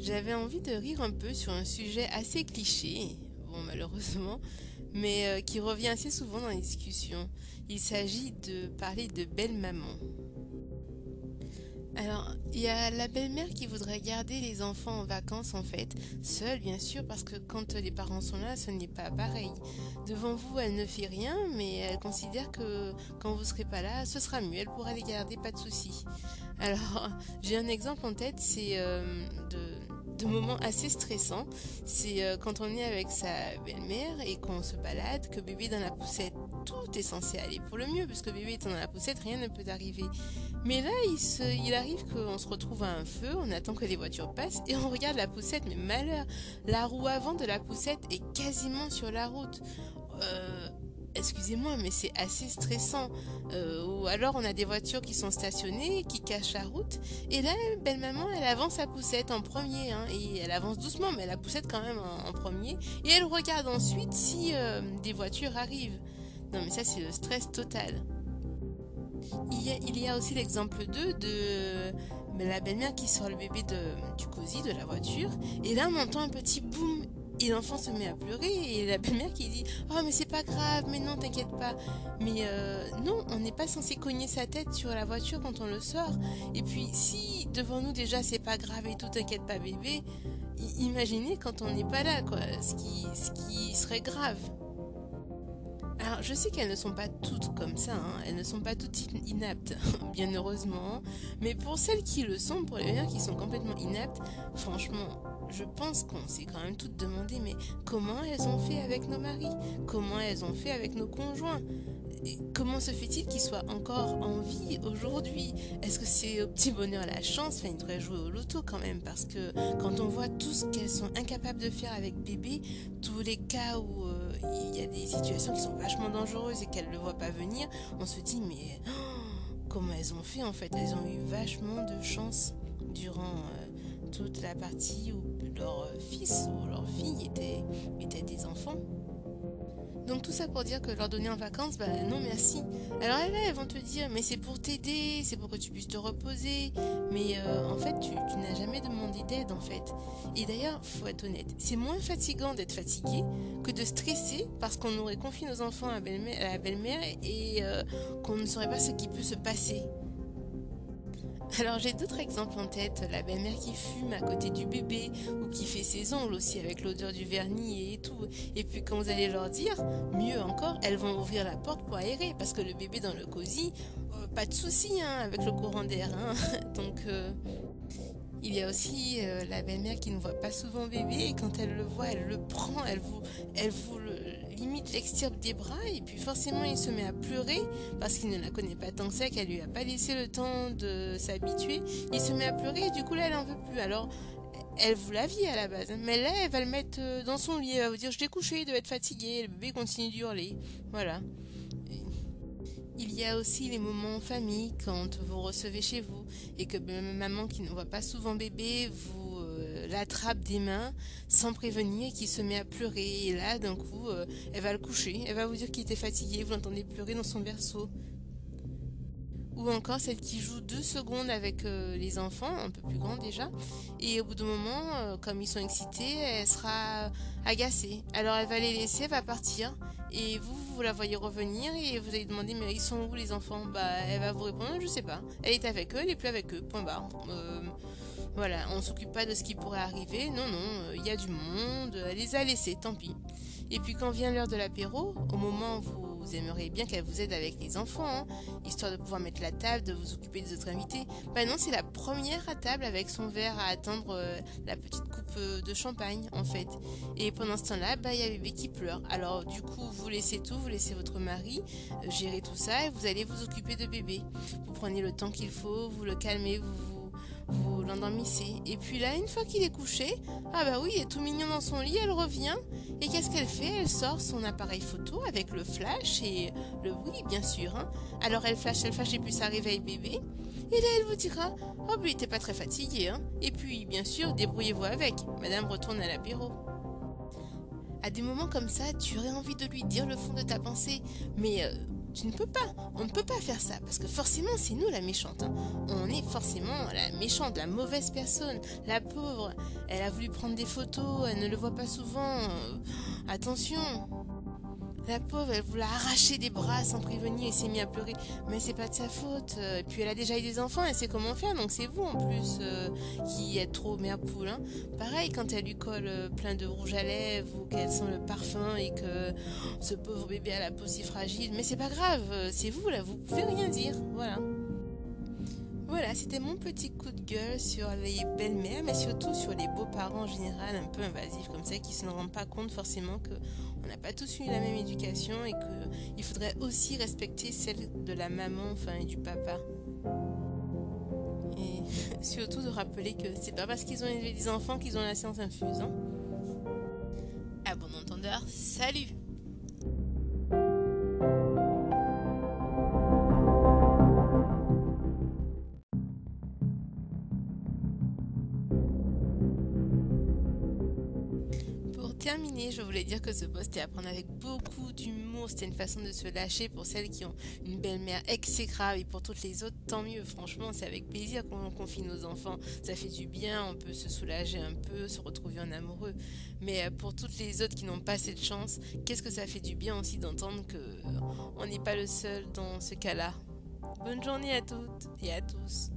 j'avais envie de rire un peu sur un sujet assez cliché, bon malheureusement, mais euh, qui revient assez souvent dans les discussions. Il s'agit de parler de belle-maman. Alors, il y a la belle-mère qui voudrait garder les enfants en vacances en fait, seule bien sûr, parce que quand les parents sont là, ce n'est pas pareil. Devant vous, elle ne fait rien, mais elle considère que quand vous serez pas là, ce sera mieux, elle pourra les garder, pas de souci. Alors, j'ai un exemple en tête, c'est euh, de, moments assez stressants. C'est euh, quand on est avec sa belle-mère et qu'on se balade, que bébé dans la poussette, tout est censé aller pour le mieux, parce que bébé étant dans la poussette, rien ne peut arriver. Mais là, il, il arrive qu'on se retrouve à un feu, on attend que les voitures passent et on regarde la poussette, mais malheur, la roue avant de la poussette est quasiment sur la route. Euh, excusez-moi, mais c'est assez stressant. Euh, ou alors on a des voitures qui sont stationnées, qui cachent la route. Et là, belle maman, elle avance sa poussette en premier. Hein, et elle avance doucement, mais la poussette quand même en, en premier. Et elle regarde ensuite si euh, des voitures arrivent. Non, mais ça, c'est le stress total. Il y a, aussi l'exemple 2 de la belle-mère qui sort le bébé de, du cosy, de la voiture. Et là, on entend un petit boum. Et l'enfant se met à pleurer. Et la belle-mère qui dit Oh, mais c'est pas grave, mais non, t'inquiète pas. Mais euh, non, on n'est pas censé cogner sa tête sur la voiture quand on le sort. Et puis, si devant nous déjà c'est pas grave et tout, t'inquiète pas, bébé, imaginez quand on n'est pas là, quoi, ce qui, ce qui serait grave. Alors, je sais qu'elles ne sont pas toutes comme ça, hein. elles ne sont pas toutes inaptes, bien heureusement. Mais pour celles qui le sont, pour les meilleures qui sont complètement inaptes, franchement, je pense qu'on s'est quand même toutes demandé, mais comment elles ont fait avec nos maris? Comment elles ont fait avec nos conjoints? Comment se fait-il qu'ils soient encore en vie aujourd'hui? Est-ce que c'est au petit bonheur la chance? Enfin, devraient jouer au loto quand même, parce que quand on voit tout ce qu'elles sont incapables de faire avec bébé, tous les cas où euh, il y a des situations qui sont vachement dangereuses et qu'elles ne le voient pas venir, on se dit mais oh, comment elles ont fait en fait? Elles ont eu vachement de chance durant euh, toute la partie où leur fils ou leur fille étaient des enfants. Donc tout ça pour dire que leur donner en vacances, bah non merci. Alors là, elles vont te dire, mais c'est pour t'aider, c'est pour que tu puisses te reposer. Mais euh, en fait, tu, n'as jamais demandé d'aide en fait. Et d'ailleurs, faut être honnête, c'est moins fatigant d'être fatigué que de stresser parce qu'on aurait confié nos enfants à la belle-mère et euh, qu'on ne saurait pas ce qui peut se passer. Alors j'ai d'autres exemples en tête, la belle-mère qui fume à côté du bébé ou qui fait ses ongles aussi avec l'odeur du vernis et tout. Et puis quand vous allez leur dire, mieux encore, elles vont ouvrir la porte pour aérer parce que le bébé dans le cosy, euh, pas de souci hein, avec le courant d'air. Hein. Donc euh, il y a aussi euh, la belle-mère qui ne voit pas souvent bébé et quand elle le voit, elle le prend, elle vous, elle vous le, limite l'extirpe des bras et puis forcément il se met à pleurer parce qu'il ne la connaît pas tant que ça, qu'elle lui a pas laissé le temps de s'habituer. Il se met à pleurer et du coup là elle en veut plus. Alors elle vous la vit à la base, mais là elle va le mettre euh, dans son lit, elle va vous dire je l'ai couché, il doit être fatigué, le bébé continue d'hurler. Voilà. Il y a aussi les moments en famille quand vous recevez chez vous et que maman qui ne voit pas souvent bébé vous l'attrape des mains sans prévenir et qui se met à pleurer. Et là d'un coup euh, elle va le coucher, elle va vous dire qu'il était fatigué, vous l'entendez pleurer dans son berceau. Ou encore celle qui joue deux secondes avec euh, les enfants, un peu plus grands déjà, et au bout d'un moment, euh, comme ils sont excités, elle sera agacée. Alors elle va les laisser, elle va partir, et vous, vous la voyez revenir, et vous allez demander mais ils sont où les enfants? Bah elle va vous répondre je sais pas. Elle est avec eux, elle est plus avec eux, point barre. Euh, voilà, on s'occupe pas de ce qui pourrait arriver, non non, il y a du monde, elle les a laissés, tant pis. Et puis quand vient l'heure de l'apéro, au moment où vous, vous aimeriez bien qu'elle vous aide avec les enfants, hein, histoire de pouvoir mettre la table, de vous occuper des autres invités, bah non, c'est la première à table avec son verre à attendre euh, la petite euh, de champagne en fait. Et pendant ce temps-là, bah il y a bébé qui pleure. Alors du coup, vous laissez tout, vous laissez votre mari euh, gérer tout ça et vous allez vous occuper de bébé. Vous prenez le temps qu'il faut, vous le calmez, vous vous vous l'endormissez. Et puis là, une fois qu'il est couché, ah bah oui, il est tout mignon dans son lit, elle revient. Et qu'est-ce qu'elle fait? Elle sort son appareil photo avec le flash et le oui, bien sûr. Hein. Alors elle flash, elle flash et puis ça réveille bébé. Et là, elle vous dira Oh, mais t'es pas très fatigué, hein. Et puis, bien sûr, débrouillez-vous avec. Madame retourne à l'apéro. À des moments comme ça, tu aurais envie de lui dire le fond de ta pensée, mais euh, tu ne peux pas. On ne peut pas faire ça parce que forcément c'est nous la méchante. Hein. On est forcément la méchante, la mauvaise personne, la pauvre. Elle a voulu prendre des photos, elle ne le voit pas souvent. Attention. La pauvre, elle voulait arracher des bras sans prévenir et s'est mise à pleurer. Mais c'est pas de sa faute. Et puis elle a déjà eu des enfants, elle sait comment faire, donc c'est vous en plus euh, qui êtes trop mère poule. Hein. Pareil, quand elle lui colle euh, plein de rouge à lèvres ou qu'elle sent le parfum et que ce pauvre bébé a la peau si fragile. Mais c'est pas grave, c'est vous là, vous pouvez rien dire. Voilà. Voilà, c'était mon petit coup de gueule sur les belles-mères, mais surtout sur les beaux-parents en général, un peu invasifs comme ça, qui se rendent pas compte forcément qu'on n'a pas tous eu la même éducation et qu'il faudrait aussi respecter celle de la maman, enfin, et du papa. Et surtout de rappeler que c'est pas parce qu'ils ont élevé des enfants qu'ils ont la science infuse. Hein. À bon entendeur, salut terminé, je voulais dire que ce poste est à prendre avec beaucoup d'humour. C'était une façon de se lâcher pour celles qui ont une belle-mère exécrable et pour toutes les autres, tant mieux. Franchement, c'est avec plaisir qu'on confie nos enfants. Ça fait du bien, on peut se soulager un peu, se retrouver en amoureux. Mais euh, pour toutes les autres qui n'ont pas cette chance, qu'est-ce que ça fait du bien aussi d'entendre que on n'est pas le seul dans ce cas-là. Bonne journée à toutes et à tous.